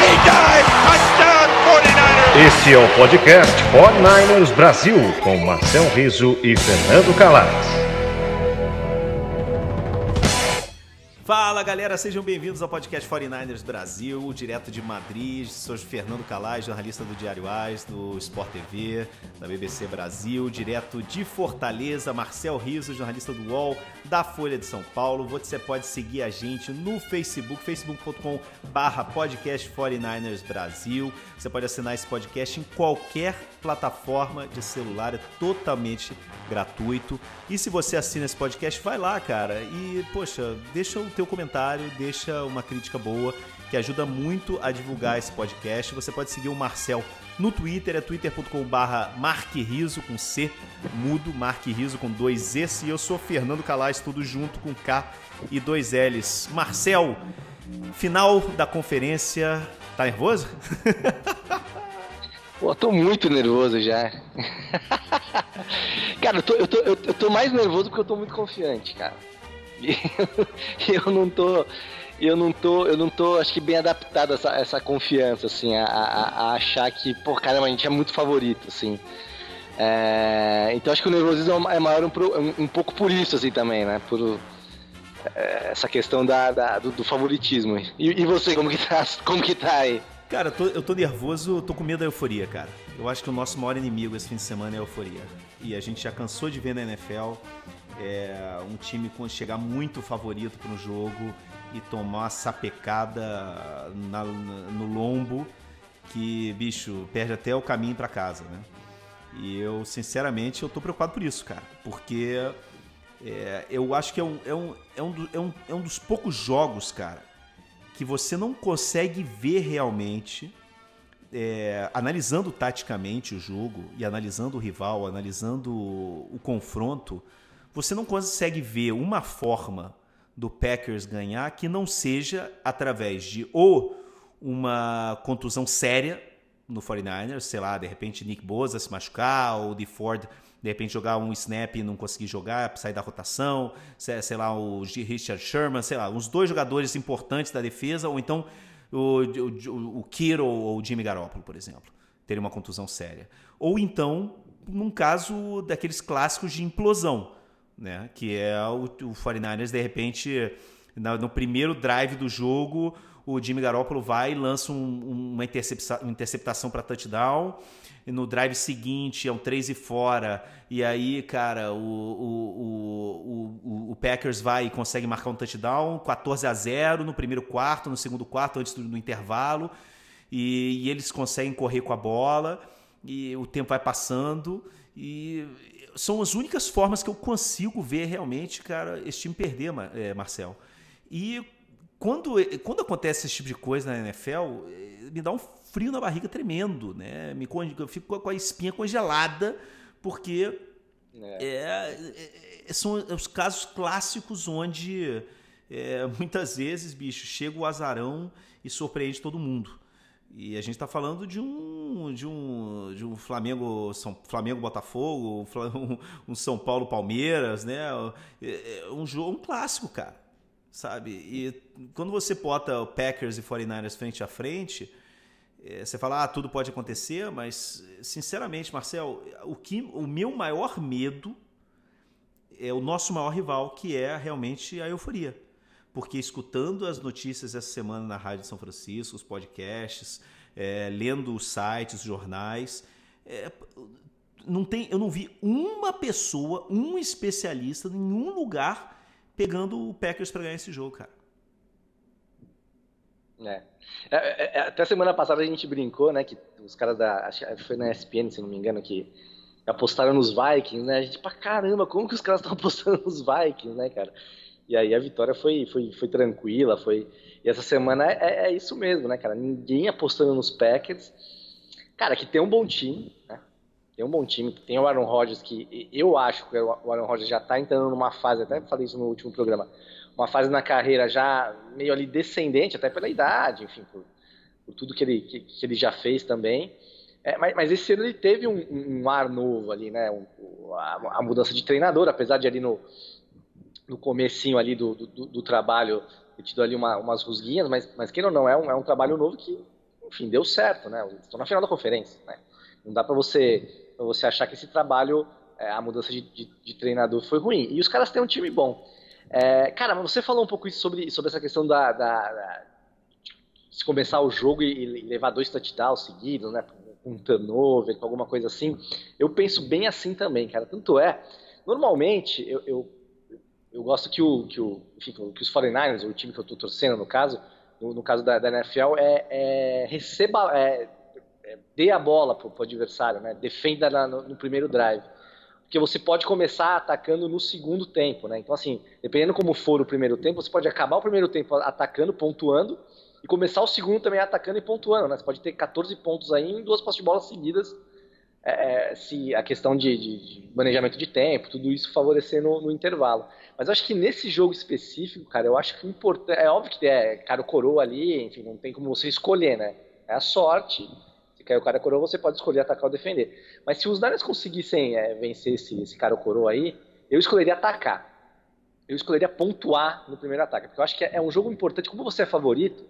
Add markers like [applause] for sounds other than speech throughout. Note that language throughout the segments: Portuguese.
He dives, touchdown 49ers. Este é o podcast 49ers Brasil, com Marcel Riso e Fernando Calais. Fala galera, sejam bem-vindos ao podcast 49ers Brasil, direto de Madrid. Sou Fernando Calais, jornalista do Diário AS, do Sport TV, da BBC Brasil, direto de Fortaleza. Marcel Riso, jornalista do UOL, da Folha de São Paulo. Você pode seguir a gente no Facebook, facebook.com barra podcast 49ers Brasil. Você pode assinar esse podcast em qualquer plataforma de celular, é totalmente gratuito. E se você assina esse podcast, vai lá, cara, e, poxa, deixa o teu comentário, deixa uma crítica boa, que ajuda muito a divulgar esse podcast. Você pode seguir o Marcel no Twitter, é twitter.com barra marqueriso, com C, mudo, marqueriso, com dois S. E eu sou Fernando Calais, tudo junto com K e dois L's. Marcel, final da conferência, tá nervoso? [laughs] Pô, tô muito nervoso já. [laughs] cara, eu tô, eu, tô, eu tô mais nervoso porque eu tô muito confiante, cara. [laughs] Eu não tô. Eu não tô, eu não tô, acho que bem adaptado a essa, essa confiança, assim, a, a, a, achar que, pô, caramba, a gente é muito favorito, assim. É, então acho que o nervosismo é maior um, um, um pouco por isso, assim, também, né? Por é, essa questão da, da do, do, favoritismo. E, e, você, como que tá, [laughs] como que tá aí? Cara, eu tô, eu tô nervoso, tô com medo da euforia, cara. Eu acho que o nosso maior inimigo esse fim de semana é a euforia. E a gente já cansou de ver na NFL é, um time chegar muito favorito para o jogo e tomar uma sapecada na, no lombo que, bicho, perde até o caminho para casa, né? E eu, sinceramente, eu tô preocupado por isso, cara. Porque é, eu acho que é um, é, um, é, um, é, um, é um dos poucos jogos, cara, que você não consegue ver realmente, é, analisando taticamente o jogo e analisando o rival, analisando o confronto, você não consegue ver uma forma do Packers ganhar que não seja através de ou uma contusão séria no 49ers, sei lá, de repente Nick Bosa se machucar, ou de Ford de repente jogar um snap e não conseguir jogar, sair da rotação, sei lá, o Richard Sherman, sei lá, uns dois jogadores importantes da defesa, ou então o, o, o Kiro ou o Jimmy Garoppolo, por exemplo, terem uma contusão séria. Ou então, num caso daqueles clássicos de implosão, né? Que é o, o 49ers, de repente, no, no primeiro drive do jogo, o Jimmy Garoppolo vai e lança um, uma, interceptação, uma interceptação para touchdown. E no drive seguinte é um 3 e fora. E aí, cara, o, o, o, o, Packers vai e consegue marcar um touchdown, 14 a 0 no primeiro quarto, no segundo quarto, antes do, do intervalo. E, e eles conseguem correr com a bola. E o tempo vai passando. E são as únicas formas que eu consigo ver realmente, cara, esse time perder, é, Marcel. E quando, quando acontece esse tipo de coisa na NFL, eh, me dá um frio na barriga tremendo, né? Me, eu fico com a espinha congelada, porque é. É, é, são os casos clássicos onde é, muitas vezes, bicho, chega o azarão e surpreende todo mundo. E a gente está falando de um, de um, de um Flamengo, São, Flamengo Botafogo, [laughs] um, um São Paulo Palmeiras, né? É, é um jogo, um clássico, cara, sabe? E quando você bota Packers e 49ers frente a frente, é, você fala, ah, tudo pode acontecer, mas sinceramente, Marcel, o que, o meu maior medo é o nosso maior rival, que é realmente a euforia porque escutando as notícias essa semana na Rádio de São Francisco, os podcasts, é, lendo sites, jornais. É, não tem, eu não vi uma pessoa, um especialista em nenhum lugar pegando o Packers para ganhar esse jogo, cara. É. É, é. é. Até semana passada a gente brincou, né? Que os caras da. Acho que foi na ESPN, se não me engano, que apostaram nos Vikings, né? A gente, pra caramba, como que os caras estão [laughs] apostando nos Vikings, né, cara? E aí a vitória foi, foi, foi tranquila, foi. E essa semana é, é isso mesmo, né, cara? Ninguém apostando nos Packers. Cara, que tem um bom time, né? Tem um bom time, tem o Aaron Rodgers, que eu acho que o Aaron Rodgers já tá entrando numa fase, até falei isso no último programa, uma fase na carreira já meio ali descendente, até pela idade, enfim, por, por tudo que ele, que, que, ele já fez também. É, mas, mas, esse ano ele teve um, um ar novo ali, né? Um, a, a, mudança de treinador, apesar de ali no, no comecinho ali do, do, do trabalho ter tido ali uma, umas rusguinhas, mas, mas queira ou não, é um, é um trabalho novo que, enfim, deu certo, né? Estão na final da conferência, né? Não dá para você para você achar que esse trabalho, é, a mudança de, de, de, treinador foi ruim. E os caras têm um time bom. É, cara, mas você falou um pouco isso sobre, sobre essa questão da, da, da se começar o jogo e, e, levar dois touchdowns seguidos, né? Um turnover, com alguma coisa assim. Eu penso bem assim também, cara. Tanto é, normalmente eu, eu, eu gosto que o, que o, enfim, que os 49ers, o time que eu estou torcendo no caso, no, no caso da, da NFL, é, é receba, é, é, dê a bola pro, pro adversário, né? Defenda na, no, no, primeiro drive. Porque você pode começar atacando no segundo tempo, né? Então, assim, dependendo como for o primeiro tempo, você pode acabar o primeiro tempo atacando, pontuando, e começar o segundo também atacando e pontuando, né? Você pode ter 14 pontos aí em duas postas de bola seguidas, é, é, se a questão de, de, de, manejamento de tempo, tudo isso favorecer no, no, intervalo. Mas acho que nesse jogo específico, cara, eu acho que importante. É óbvio que é cara coroa ali, enfim, não tem como você escolher, né? É a sorte. Se cair o cara coroa, você pode escolher atacar ou defender. Mas se os Niners conseguissem é, vencer esse, esse cara coroa aí, eu escolheria atacar. Eu escolheria pontuar no primeiro ataque. Porque eu acho que é, é um jogo importante. Como você é favorito,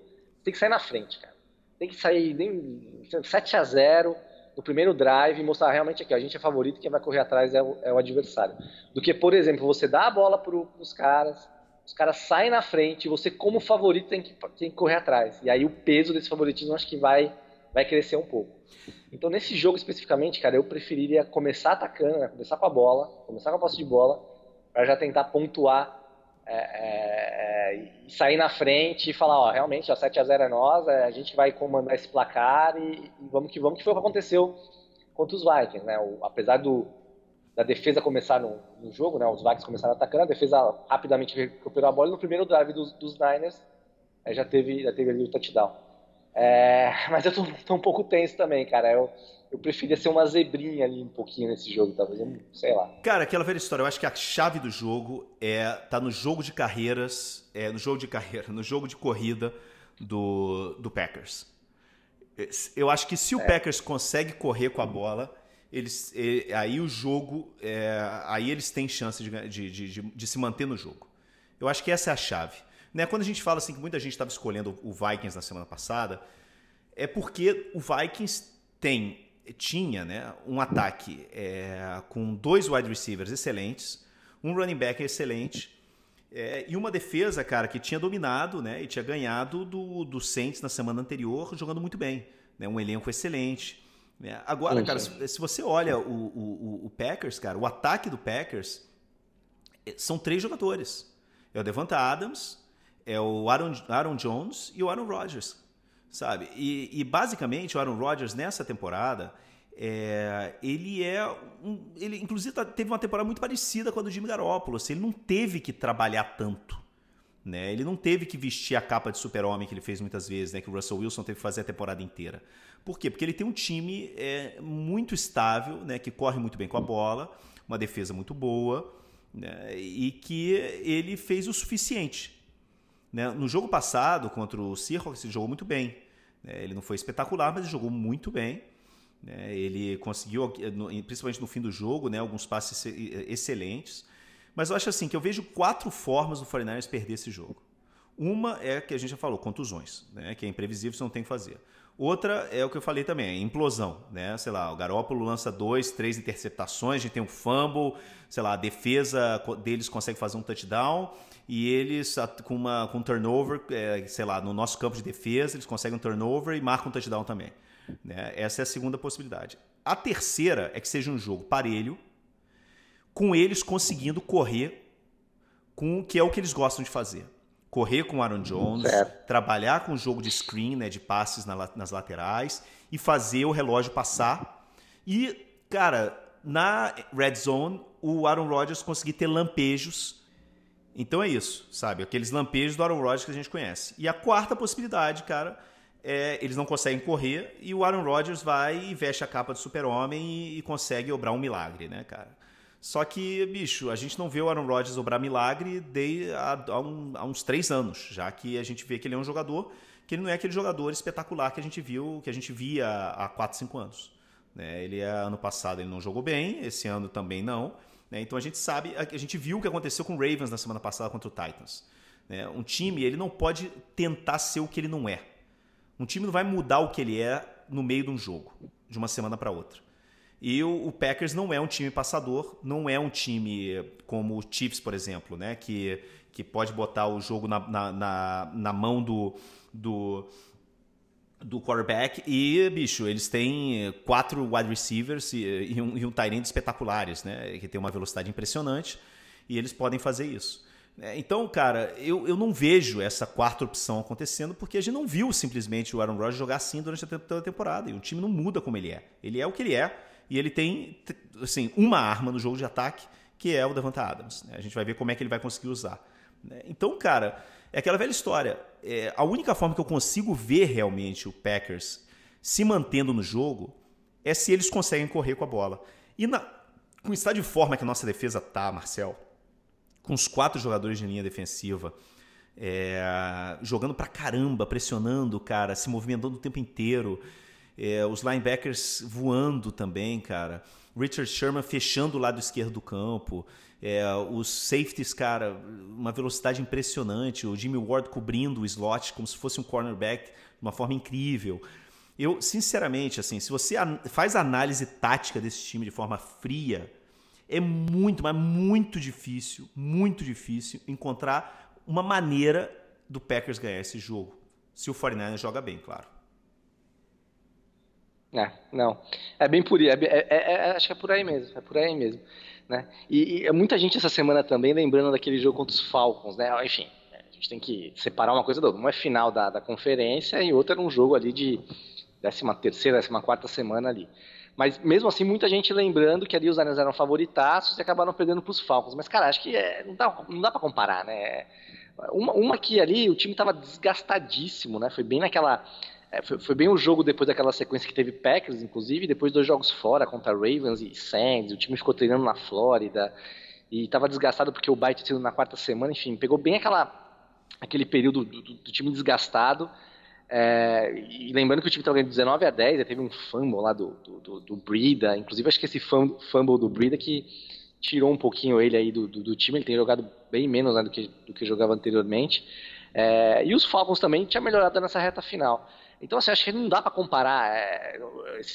tem que sair na frente, cara. Tem que sair nem 7 a 0 no primeiro drive e mostrar realmente que a gente é favorito, quem vai correr atrás é o, é o adversário. Do que, por exemplo, você dá a bola para os caras, os caras saem na frente, você, como favorito, tem que, tem que correr atrás. E aí o peso desse favoritismo acho que vai vai crescer um pouco. Então, nesse jogo especificamente, cara, eu preferiria começar atacando, né? começar com a bola, começar com a posse de bola, para já tentar pontuar é, é, é, e sair na frente e falar, ó, realmente, a 7 a 0 é nós, é, a gente vai comandar esse placar e, e, vamos que vamos, que foi o que aconteceu contra os Vikings, né? O, apesar do, da defesa começar no, no, jogo, né? Os Vikings começaram atacando, a defesa rapidamente recuperou a bola e no primeiro drive dos, dos Niners é, já teve, já teve ali o touchdown. É, mas eu tô, tô, um pouco tenso também, cara. Eu, eu preferia ser uma zebrinha ali um pouquinho nesse jogo, talvez. Eu, sei lá. Cara, aquela velha história. Eu acho que a chave do jogo é tá no jogo de carreiras, é no jogo de carreira, no jogo de corrida do, do Packers. Eu acho que se o é. Packers consegue correr com a bola, eles, aí o jogo, é, aí eles têm chance de, de, de, de se manter no jogo. Eu acho que essa é a chave. Né? Quando a gente fala assim que muita gente estava escolhendo o Vikings na semana passada, é porque o Vikings tem tinha né, um ataque é, com dois wide receivers excelentes, um running back excelente é, e uma defesa, cara, que tinha dominado né, e tinha ganhado do, do Saints na semana anterior jogando muito bem. Né, um elenco excelente. Né? Agora, cara, se, se, você olha o, o, o Packers, cara, o ataque do Packers é, são três jogadores. É o Devonta Adams, é o Aaron, Aaron Jones e o Aaron Rodgers, sabe? E, e basicamente o Aaron Rodgers nessa temporada, é, ele é um, ele inclusive tá, teve uma temporada muito parecida com a do Jimmy Garoppolo, assim, ele não teve que trabalhar tanto. Né? Ele não teve que vestir a capa de super-homem que ele fez muitas vezes, né? que o Russell Wilson teve que fazer a temporada inteira. Por quê? Porque ele tem um time é, muito estável, né? que corre muito bem com a bola, uma defesa muito boa, né? e que ele fez o suficiente né? No jogo passado, contra o Seahawks, ele jogou muito bem. Né? Ele não foi espetacular, mas ele jogou muito bem. Né? Ele conseguiu, principalmente no fim do jogo, né? alguns passes excelentes. Mas eu acho assim que eu vejo quatro formas do 49ers perder esse jogo. Uma é que a gente já falou, contusões, né? Que é imprevisível, você não tem que fazer. Outra é o que eu falei também, é implosão, né? Sei lá, o Garópolo lança dois, três interceptações, a gente tem um fumble, sei lá, a defesa deles consegue fazer um touchdown e eles com uma com um turnover, é, sei lá, no nosso campo de defesa, eles conseguem um turnover e marcam um touchdown também. Né? Essa é a segunda possibilidade. A terceira é que seja um jogo parelho, com eles conseguindo correr com que é o que eles gostam de fazer correr com o Aaron Jones, certo. trabalhar com o jogo de screen, né, de passes na, nas laterais e fazer o relógio passar. E, cara, na red zone, o Aaron Rodgers conseguir ter lampejos. Então é isso, sabe? Aqueles lampejos do Aaron Rodgers que a gente conhece. E a quarta possibilidade, cara, é eles não conseguem correr e o Aaron Rodgers vai e veste a capa de super-homem e, e consegue obrar um milagre, né, cara? Só que, bicho, a gente não vê o Aaron Rodgers obrar milagre de, há, há, um, há, uns três anos, já que a gente vê que ele é um jogador que ele não é aquele jogador espetacular que a gente viu, que a gente via há quatro, cinco anos. Né? Ele é, ano passado ele não jogou bem, esse ano também não. Né? Então a gente sabe, a, gente viu o que aconteceu com o Ravens na semana passada contra o Titans. Né? Um time ele não pode tentar ser o que ele não é. Um time não vai mudar o que ele é no meio de um jogo, de uma semana para outra. E o, o, Packers não é um time passador, não é um time como o Chiefs, por exemplo, né? Que, que pode botar o jogo na, na, na, na mão do, do, do quarterback. E, bicho, eles têm quatro wide receivers e, e um, e um tight end espetaculares, né? Que tem uma velocidade impressionante e eles podem fazer isso. É, então, cara, eu, eu não vejo essa quarta opção acontecendo porque a gente não viu simplesmente o Aaron Rodgers jogar assim durante a temporada. E o time não muda como ele é. Ele é o que ele é e ele tem assim, uma arma no jogo de ataque, que é o Davanta Adams. Né? A gente vai ver como é que ele vai conseguir usar. Né? Então, cara, é aquela velha história. É, a única forma que eu consigo ver realmente o Packers se mantendo no jogo é se eles conseguem correr com a bola. E na, com o estado de forma que a nossa defesa tá, Marcel, com os quatro jogadores de linha defensiva, é, jogando pra caramba, pressionando, cara, se movimentando o tempo inteiro. É, os linebackers voando também, cara. Richard Sherman fechando o lado esquerdo do campo. É, os safeties, cara, uma velocidade impressionante. O Jimmy Ward cobrindo o slot como se fosse um cornerback de uma forma incrível. Eu, sinceramente, assim, se você faz análise tática desse time de forma fria, é muito, mas muito difícil, muito difícil encontrar uma maneira do Packers ganhar esse jogo. Se o 49 joga bem, claro. É, não. É bem por aí. É, é, é, é, acho que é por aí mesmo. É por aí mesmo. Né? E, e muita gente essa semana também lembrando daquele jogo contra os Falcons, né? Enfim, a gente tem que separar uma coisa da outra. Uma é final da, da conferência e outra era um jogo ali de 13 terceira, 14 quarta semana ali. Mas mesmo assim, muita gente lembrando que ali os Lions eram favoritaços e acabaram perdendo para os Falcons. Mas, cara, acho que é, não dá, não dá para comparar, né? Uma, uma que ali o time estava desgastadíssimo, né? Foi bem naquela é, foi, foi, bem o jogo depois daquela sequência que teve Packers, inclusive, depois dois jogos fora contra Ravens e Saints, o time ficou treinando na Flórida e estava desgastado porque o Bay tinha sido na quarta semana, enfim, pegou bem aquela, aquele período do, do, do time desgastado. É, e lembrando que o time estava ganhando 19 a 10, teve um fumble lá do, do, do, Brida, inclusive acho que esse fumble do Brida que tirou um pouquinho ele aí do, do, time, ele tem jogado bem menos né, do, que, do que jogava anteriormente. É, e os Falcons também tinha melhorado nessa reta final. Então, assim, acho que não dá para comparar é,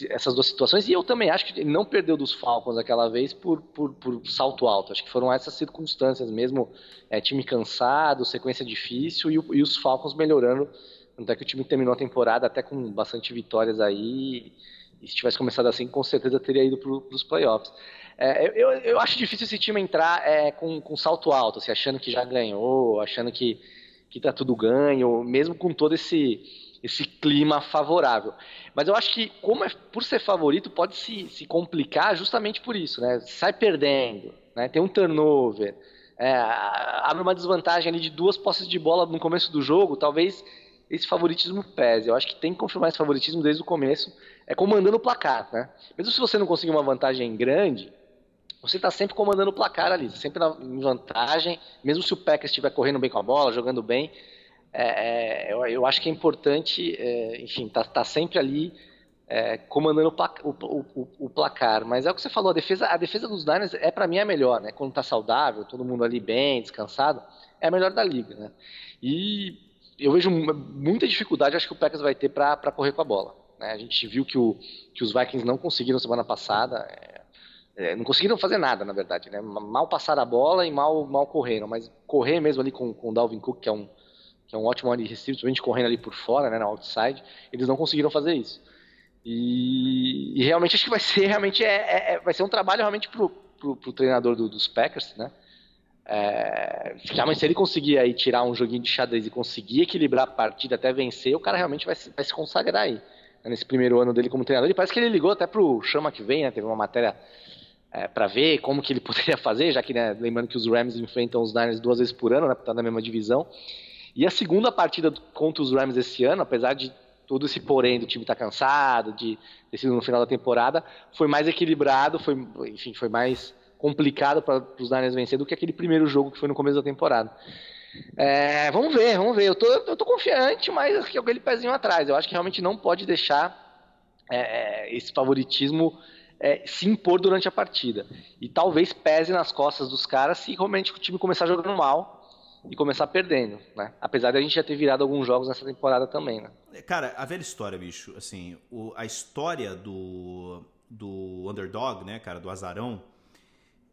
essas duas situações. E eu também acho que ele não perdeu dos Falcons aquela vez por, por, por salto alto. Acho que foram essas circunstâncias mesmo. É, time cansado, sequência difícil e, e, os Falcons melhorando. Tanto é que o time terminou a temporada até com bastante vitórias aí. E se tivesse começado assim, com certeza teria ido para os playoffs. É, eu, eu acho difícil esse time entrar é, com, com salto alto, assim, achando que já ganhou, achando que, que tá tudo ganho, mesmo com todo esse esse clima favorável. Mas eu acho que, como é, por ser favorito, pode se, se complicar justamente por isso, né? Sai perdendo, né? tem um turnover, é, abre uma desvantagem ali de duas posses de bola no começo do jogo, talvez esse favoritismo pese. Eu acho que tem que confirmar esse favoritismo desde o começo, é comandando o placar, né? Mesmo se você não conseguir uma vantagem grande, você está sempre comandando o placar ali, sempre em vantagem, mesmo se o Packers estiver correndo bem com a bola, jogando bem, é, é, eu, eu, acho que é importante, é, enfim, tá, tá, sempre ali é, comandando o, o, o, o, placar. Mas é o que você falou, a defesa, a defesa dos Niners é para mim a melhor, né? Quando tá saudável, todo mundo ali bem, descansado, é a melhor da liga, né? E eu vejo muita dificuldade, acho que o Packers vai ter para correr com a bola. Né? A gente viu que, o, que os Vikings não conseguiram semana passada, é, é, não conseguiram fazer nada, na verdade, né? Mal passaram a bola e mal, mal correram, mas correr mesmo ali com, com o Dalvin Cook, que é um, é um ótimo wide receiver, principalmente correndo ali por fora, né, na outside, eles não conseguiram fazer isso. E, e realmente acho que vai ser realmente é, é, é vai ser um trabalho realmente pro, pro, pro treinador do, dos Packers, né? É, realmente se ele conseguir aí tirar um joguinho de xadrez e conseguir equilibrar a partida até vencer, o cara realmente vai se, vai se consagrar aí. Né, nesse primeiro ano dele como treinador. E parece que ele ligou até pro Chama que vem, né? Teve uma matéria é, para ver como que ele [laughs] poderia fazer, já que, né, lembrando que os Rams enfrentam os Niners duas vezes por ano, né? Na mesma divisão. E a segunda partida contra os Rams esse ano, apesar de todo esse porém do time estar tá cansado, de ter sido no final da temporada, foi mais equilibrado, foi, enfim, foi mais complicado para os Niners vencer do que aquele primeiro jogo que foi no começo da temporada. É, vamos ver, vamos ver. Eu tô, eu tô confiante, mas aquele pezinho atrás. Eu acho que realmente não pode deixar é, é, esse favoritismo é, se impor durante a partida. E talvez pese nas costas dos caras se realmente o time começar jogando mal e começar perdendo, né? Apesar de a gente já ter virado alguns jogos nessa temporada também, né? Cara, a velha história, bicho, assim, o, a história do, do underdog, né, cara, do azarão,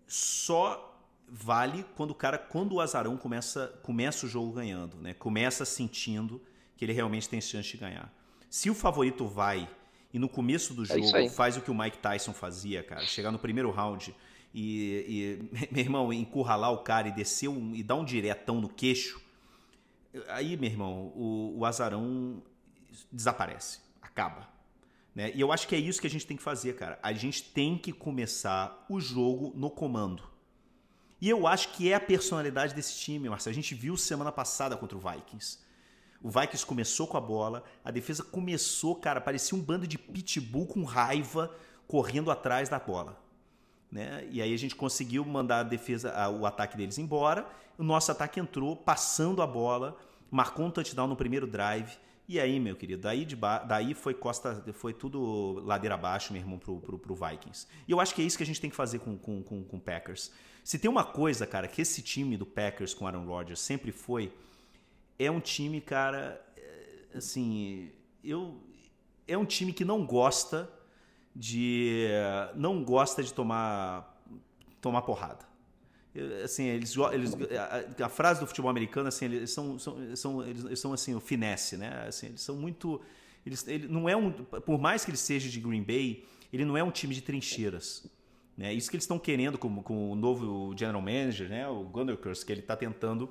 só vale quando o cara, quando o azarão começa, começa o jogo ganhando, né? Começa sentindo que ele realmente tem chance de ganhar. Se o favorito vai e no começo do é jogo é faz o que o Mike Tyson fazia, cara, chegar no primeiro round e, e [laughs] meu irmão, encurralar o cara e descer um, e dar um diretão no queixo, aí, meu irmão, o, o azarão desaparece, acaba. Né? E eu acho que é isso que a gente tem que fazer, cara. A gente tem que começar o jogo no comando. E eu acho que é a personalidade desse time, Marcelo. A gente viu semana passada contra o Vikings. O Vikings começou com a bola, a defesa começou, cara, parecia um bando de pitbull com raiva correndo atrás da bola. Né? E aí a gente conseguiu mandar a defesa, o ataque deles embora. O nosso ataque entrou, passando a bola, marcou um touchdown no primeiro drive. E aí, meu querido, daí, de daí foi costa, foi tudo ladeira abaixo, meu irmão, pro, pro, pro Vikings. E eu acho que é isso que a gente tem que fazer com o com, com, com Packers. Se tem uma coisa, cara, que esse time do Packers com Aaron Rodgers sempre foi, é um time, cara, é, assim, eu é um time que não gosta de não gosta de tomar tomar porrada. Assim, eles, eles a, a, frase do futebol americano assim, eles são, são, são eles são assim, o finesse, né? Assim, eles são muito eles, ele não é um por mais que ele seja de Green Bay, ele não é um time de trincheiras. Né? Isso que eles estão querendo com, com o novo general manager, né? o Gunderkers, que ele está tentando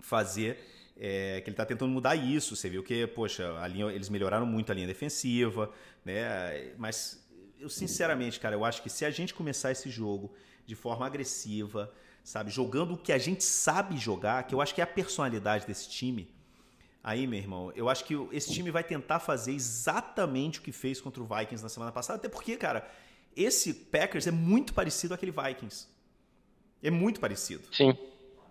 fazer, é, que ele está tentando mudar isso. Você viu que, poxa, a linha, eles melhoraram muito a linha defensiva, né? mas eu sinceramente, cara, eu acho que se a gente começar esse jogo de forma agressiva, sabe, jogando o que a gente sabe jogar, que eu acho que é a personalidade desse time, Aí, meu irmão, eu acho que esse time vai tentar fazer exatamente o que fez contra o Vikings na semana passada, até porque, cara, esse Packers é muito parecido àquele Vikings. É muito parecido. Sim.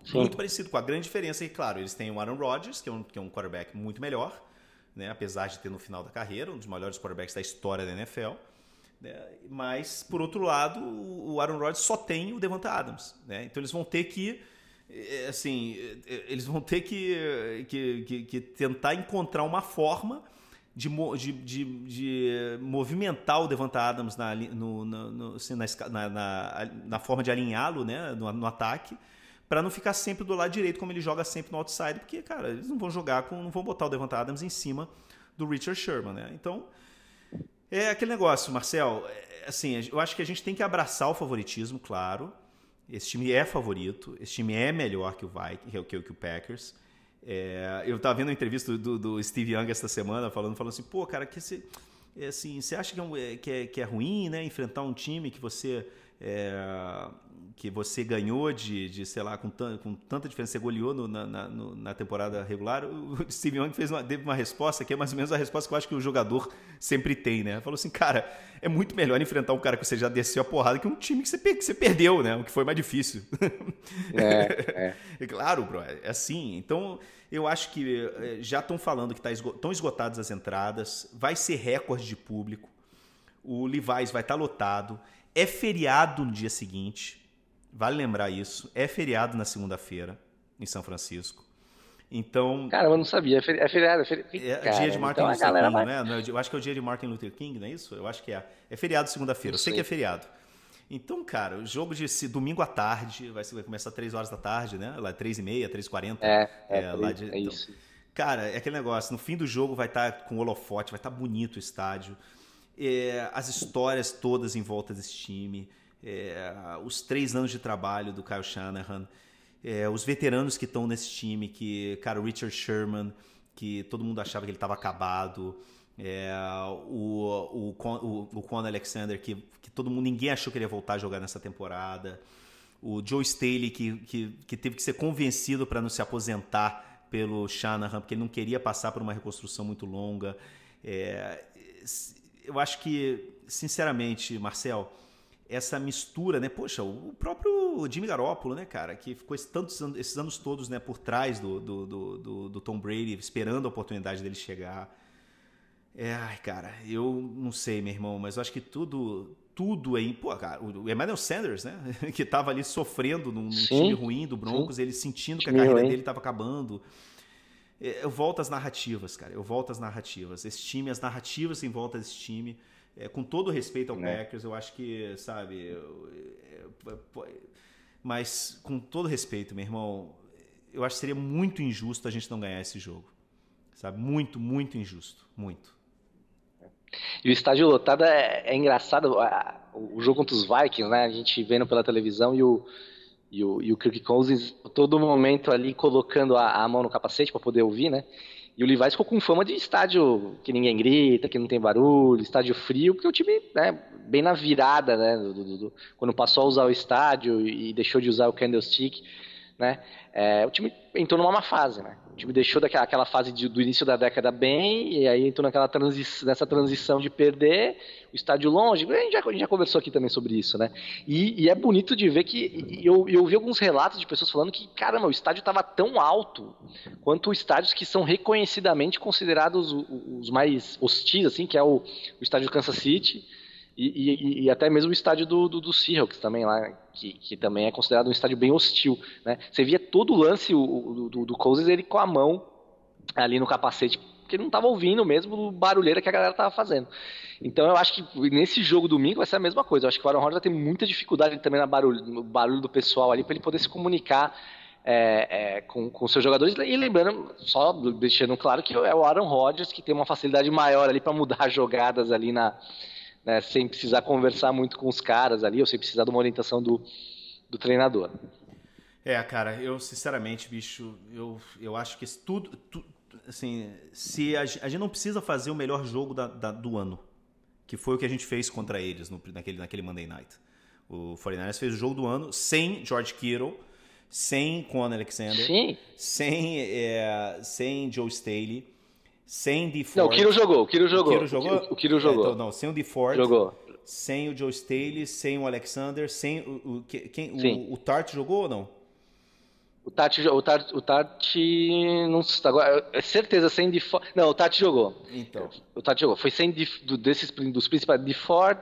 Sim. Muito parecido, com a grande diferença. E claro, eles têm o Aaron Rodgers, que é um, que é um quarterback muito melhor, né? apesar de ter no final da carreira, um dos melhores quarterbacks da história da NFL. Né? Mas, por outro lado, o Aaron Rodgers só tem o Devonta Adams. Né? Então eles vão ter que. Eh, assim, eh, eles vão ter que, que, que, que tentar encontrar uma forma de, de, de, de movimentar o Devonta Adams na, no, no, assim, na, na, na, forma de alinhá-lo né, no, no ataque, para não ficar sempre do lado direito, como ele joga sempre no outside, porque, cara, eles não vão jogar com. não vão botar o Devonta Adams em cima do Richard Sherman, né? Então. É aquele negócio, Marcel. É, assim, eu acho que a gente tem que abraçar o favoritismo, claro. Esse time é favorito, esse time é melhor que o Vikings, que, que o Packers. É, eu estava vendo a entrevista do, do, Steve Young esta semana, falando, falando assim, pô, cara, que você, é assim, você acha que é, que, é, que é ruim, né, enfrentar um time que você é, que você ganhou de, de sei lá, com, com tanta diferença, você goleou no, na, na, no, na, temporada regular, o Steve Young fez uma, teve uma resposta que é mais ou menos a resposta que eu acho que o jogador sempre tem, né? Falou assim, cara, é muito melhor enfrentar um cara que você já desceu a porrada que um time que você, que você perdeu, né? O que foi mais difícil. [laughs] É, é. [laughs] claro, bro, é assim. Então, eu acho que eh, já estão falando que estão tá esgotadas as entradas, vai ser recorde de público, o Levi's vai estar tá lotado, é feriado no dia seguinte, vale lembrar isso, é feriado na segunda-feira em São Francisco. Então. Cara, eu não sabia. É feriado. É, feriado. é cara, dia de Martin então Luther King, vai... né? Eu acho que é o dia de Martin Luther King, não é isso? Eu acho que é. É feriado segunda-feira. Eu sei que é feriado. Então, cara, o jogo de domingo à tarde, vai, vai começar às 3 horas da tarde, né? Lá 3 e meia, 3 e 40. É, é, é, lá de, é então, isso. Cara, é aquele negócio, no fim do jogo vai estar tá com holofote, vai estar tá bonito o estádio. É, as histórias todas em volta desse time. É, os três anos de trabalho do Kyle Shanahan. É, os veteranos que estão nesse time, que, cara, o Richard Sherman, que todo mundo achava que ele estava acabado. É, o, o, o, o Quan Alexander, que, que todo mundo, ninguém achou que ele ia voltar a jogar nessa temporada. O Joe Staley, que, que, que teve que ser convencido para não se aposentar pelo Shanahan, porque ele não queria passar por uma reconstrução muito longa. É, eu acho que, sinceramente, Marcel, essa mistura, né? Poxa, o próprio Jimmy Garoppolo, né, cara, que ficou esses, tantos, esses anos todos né, por trás do, do, do, do Tom Brady, esperando a oportunidade dele chegar. É, ai, cara, eu não sei, meu irmão, mas eu acho que tudo, tudo aí. Pô, cara, o Emmanuel Sanders, né? [laughs] que tava ali sofrendo num, num time ruim do Broncos, sim. ele sentindo que a carreira ruim. dele tava acabando. É, eu volto às narrativas, cara. Eu volto às narrativas. Esse time, as narrativas em volta desse time. É, com todo respeito ao é. Packers, eu acho que, sabe. É, mas, com todo respeito, meu irmão, eu acho que seria muito injusto a gente não ganhar esse jogo. Sabe? Muito, muito injusto. Muito. E o estádio lotado é, é engraçado. o jogo contra os Vikings, né? A gente vendo pela televisão e o, e o, e o Kirk Cousins todo momento ali colocando a, a mão no capacete para poder ouvir, né? E o Levi's ficou com fama de estádio que ninguém grita, que não tem barulho, estádio frio, porque o time, né, bem na virada, né, do, do, do, quando passou a usar o estádio e deixou de usar o candlestick, né? É, o time entrou numa má fase, né? O time deixou daquela aquela fase de, do início da década bem, e aí entrou naquela transi nessa transição de perder, o estádio longe. A gente, já, a gente já conversou aqui também sobre isso, né? E, e é bonito de ver que. Eu, eu ouvi alguns relatos de pessoas falando que, caramba, o estádio estava tão alto quanto estádios que são reconhecidamente considerados os, os mais hostis, assim, que é o, o estádio Kansas City e, e, e, até mesmo o estádio do, do, do Seahawks também lá, que, que, também é considerado um estádio bem hostil, né? Você via todo o lance o, do, do Cousins, ele com a mão ali no capacete, porque ele não estava ouvindo mesmo o barulheira que a galera estava fazendo. Então eu acho que nesse jogo domingo vai ser a mesma coisa. Eu acho que o Aaron Rodgers vai ter muita dificuldade também barulho, no barulho do pessoal ali para ele poder se comunicar é, é, com, com seus jogadores. E lembrando, só deixando claro que é o Aaron Rodgers que tem uma facilidade maior ali para mudar [laughs] jogadas ali na, né, sem precisar conversar muito com os caras ali, ou sem precisar de uma orientação do, do treinador. É, cara, eu sinceramente, bicho, eu, eu acho que tudo, tudo assim, se a, a, gente não precisa fazer o melhor jogo da, da, do ano, que foi o que a gente fez contra eles no, naquele, naquele Monday Night. O 49ers fez o jogo do ano sem George Kittle, sem Conor Alexander, Sim. sem, é, sem Joe Staley, sem de Não, o Kiro jogou, o Kiro jogou. O Kiro jogou? O Kiro jogou. É, então, não, sem o de Ford. Jogou. Sem o Joe Staley, sem o Alexander, sem o. o quem, o, o Tart jogou ou não? O Tati, o Tati, o Tati não agora é certeza sem de Ford. Não, o Tati jogou. Então. O Tati jogou. Foi sem de, do, desses dos principais de Ford,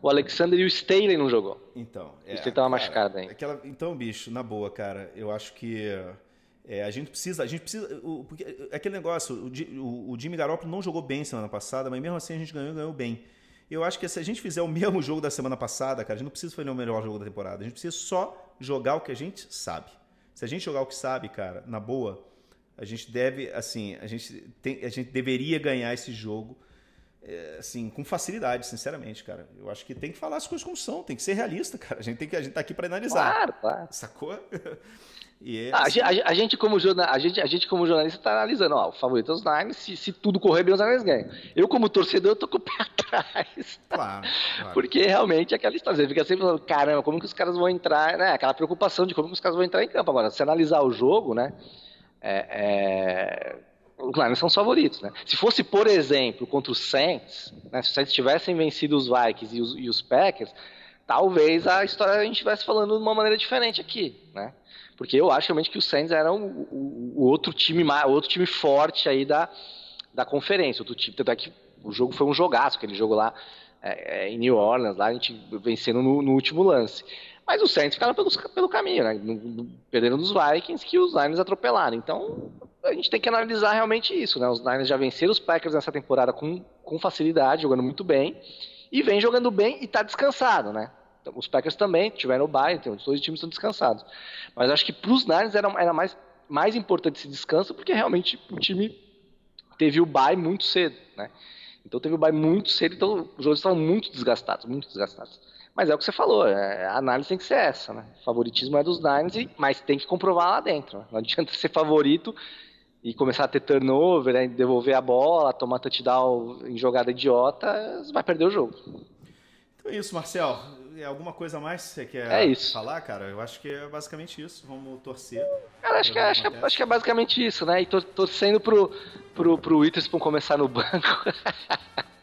o Alexander e o Staley não jogou. Então. É, o Staley tava machucado ainda. Aquela, então, bicho, na boa, cara, eu acho que é, a gente precisa, a gente precisa, o, porque é aquele negócio, o, o, o Jimmy Garoppolo não jogou bem semana passada, mas mesmo assim a gente ganhou, ganhou bem. Eu acho que se a gente fizer o mesmo jogo da semana passada, cara, a gente não precisa fazer o melhor jogo da temporada. A gente precisa só jogar o que a gente sabe. Se a gente jogar o que sabe, cara, na boa, a gente deve, assim, a gente tem, a gente deveria ganhar esse jogo, é, assim, com facilidade, sinceramente, cara. Eu acho que tem que falar as coisas como são, tem que ser realista, [laughs] cara. A gente tem que, a gente tá aqui para analisar. Claro, claro. Sacou? [laughs] E é, assim... a, a, a, gente como jornal, a, gente, a gente como jornalista está analisando, ó, o favorito é os Niners, se, se tudo correr bem os Niners ganham. Eu como torcedor eu tô com o pé [laughs] atrás. Claro, claro. Porque realmente é aquela história, você fica sempre falando, caramba, como que os caras vão entrar, né, aquela preocupação de como que os caras vão entrar em campo. Agora, se analisar o jogo, né, é, é... os Niners são os favoritos, né. Se fosse, por exemplo, contra os Saints, né, se os Saints tivessem vencido os Vikings e os, e os Packers, talvez a história a gente estivesse falando de uma maneira diferente aqui, né? Porque eu acho realmente que o Saints era o, o, o outro time o outro time forte aí da, da conferência. Outro time, tanto é que o jogo foi um jogaço, aquele jogo lá é, é, em New Orleans, lá a gente vencendo no, no último lance. Mas os Saints ficaram pelo, pelo caminho, né? Perdendo dos Vikings que os Niners atropelaram. Então a gente tem que analisar realmente isso, né? Os Niners já venceram os Packers nessa temporada com, com facilidade, jogando muito bem. E vem jogando bem e está descansado, né? Então, os Packers também tiveram o bye, então os dois times estão descansados. Mas acho que para os Niners era, era mais, mais importante esse descanso, porque realmente o time teve o bye muito cedo, né? Então teve o bye muito cedo, então os jogadores estavam muito desgastados, muito desgastados. Mas é o que você falou, é, a análise tem que ser essa, né? O favoritismo é dos Niners, mas tem que comprovar lá dentro. Né? Não adianta [laughs] ser favorito e começar a ter turnover, né? devolver a bola, tomar touchdown em jogada idiota, você vai perder o jogo. Então é isso, Marcel. É alguma coisa mais que você quer é falar, cara? Eu acho que é basicamente isso. Vamos torcer. Cara, acho que, é, acho, que, acho que é basicamente isso, né? E tor torcendo pro, pro, pro Witherspoon começar no banco. [laughs]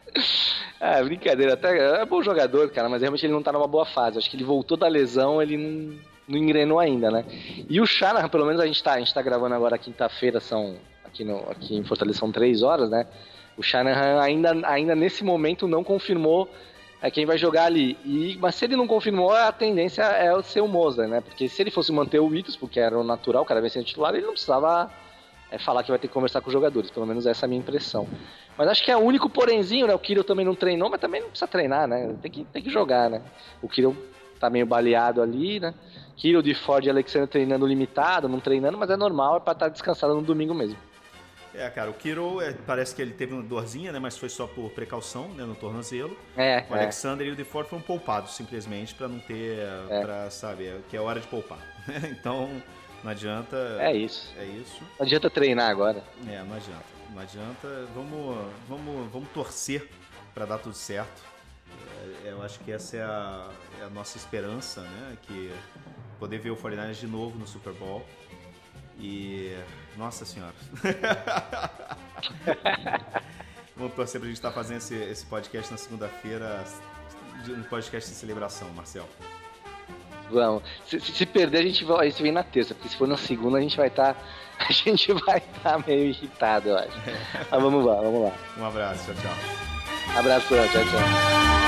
É, [laughs] brincadeira, até é bom jogador, cara, mas realmente ele não tá numa boa fase. Acho que ele voltou da lesão, ele não, não engrenou ainda, né? E o Shanahan, pelo menos a gente tá, a gente tá gravando agora quinta-feira, são aqui, no, aqui em Fortaleza são três horas, né? O Shanahan ainda, ainda nesse momento não confirmou é quem vai jogar ali. E, mas se ele não confirmou, a tendência é ser o Mosley, né? Porque se ele fosse manter o Witos, porque era o natural, o cara ser titular, ele não precisava é, falar que vai ter que conversar com os jogadores. Pelo menos essa é a minha impressão. Mas acho que é o único porenzinho, né? O Kirill também não treinou, mas também não precisa treinar, né? Tem que, tem que jogar, né? O Kirill tá meio baleado ali, né? Kirill de Ford e Alexander treinando limitado, não treinando, mas é normal, é pra estar descansado no domingo mesmo. É, cara, o Kiro é, parece que ele teve uma dorzinha, né? Mas foi só por precaução, né? No tornozelo. É. O é. Alexander e o DeFord foram poupados, simplesmente, para não ter. É. pra saber que é hora de poupar. [laughs] então, não adianta. É isso. É isso. Não adianta treinar agora. É, não adianta. Não adianta. Vamos, vamos, vamos torcer para dar tudo certo. É, eu acho que essa é a, é a, nossa esperança, né? Que poder ver o 49 de novo no Super Bowl. E. Nossa Senhora. [laughs] Vamos torcer pra gente estar tá fazendo esse, esse podcast na segunda-feira. Um podcast de celebração, Marcel. Vamos. Se, se, perder, a gente, vai, a gente vem na terça, porque se for na segunda, a gente vai estar. Tá, [laughs] a gente vai estar tá meio irritado, eu acho. [laughs] Mas vamos lá, vamos lá. Um abraço, tchau, tchau. Abraço, tchau, tchau.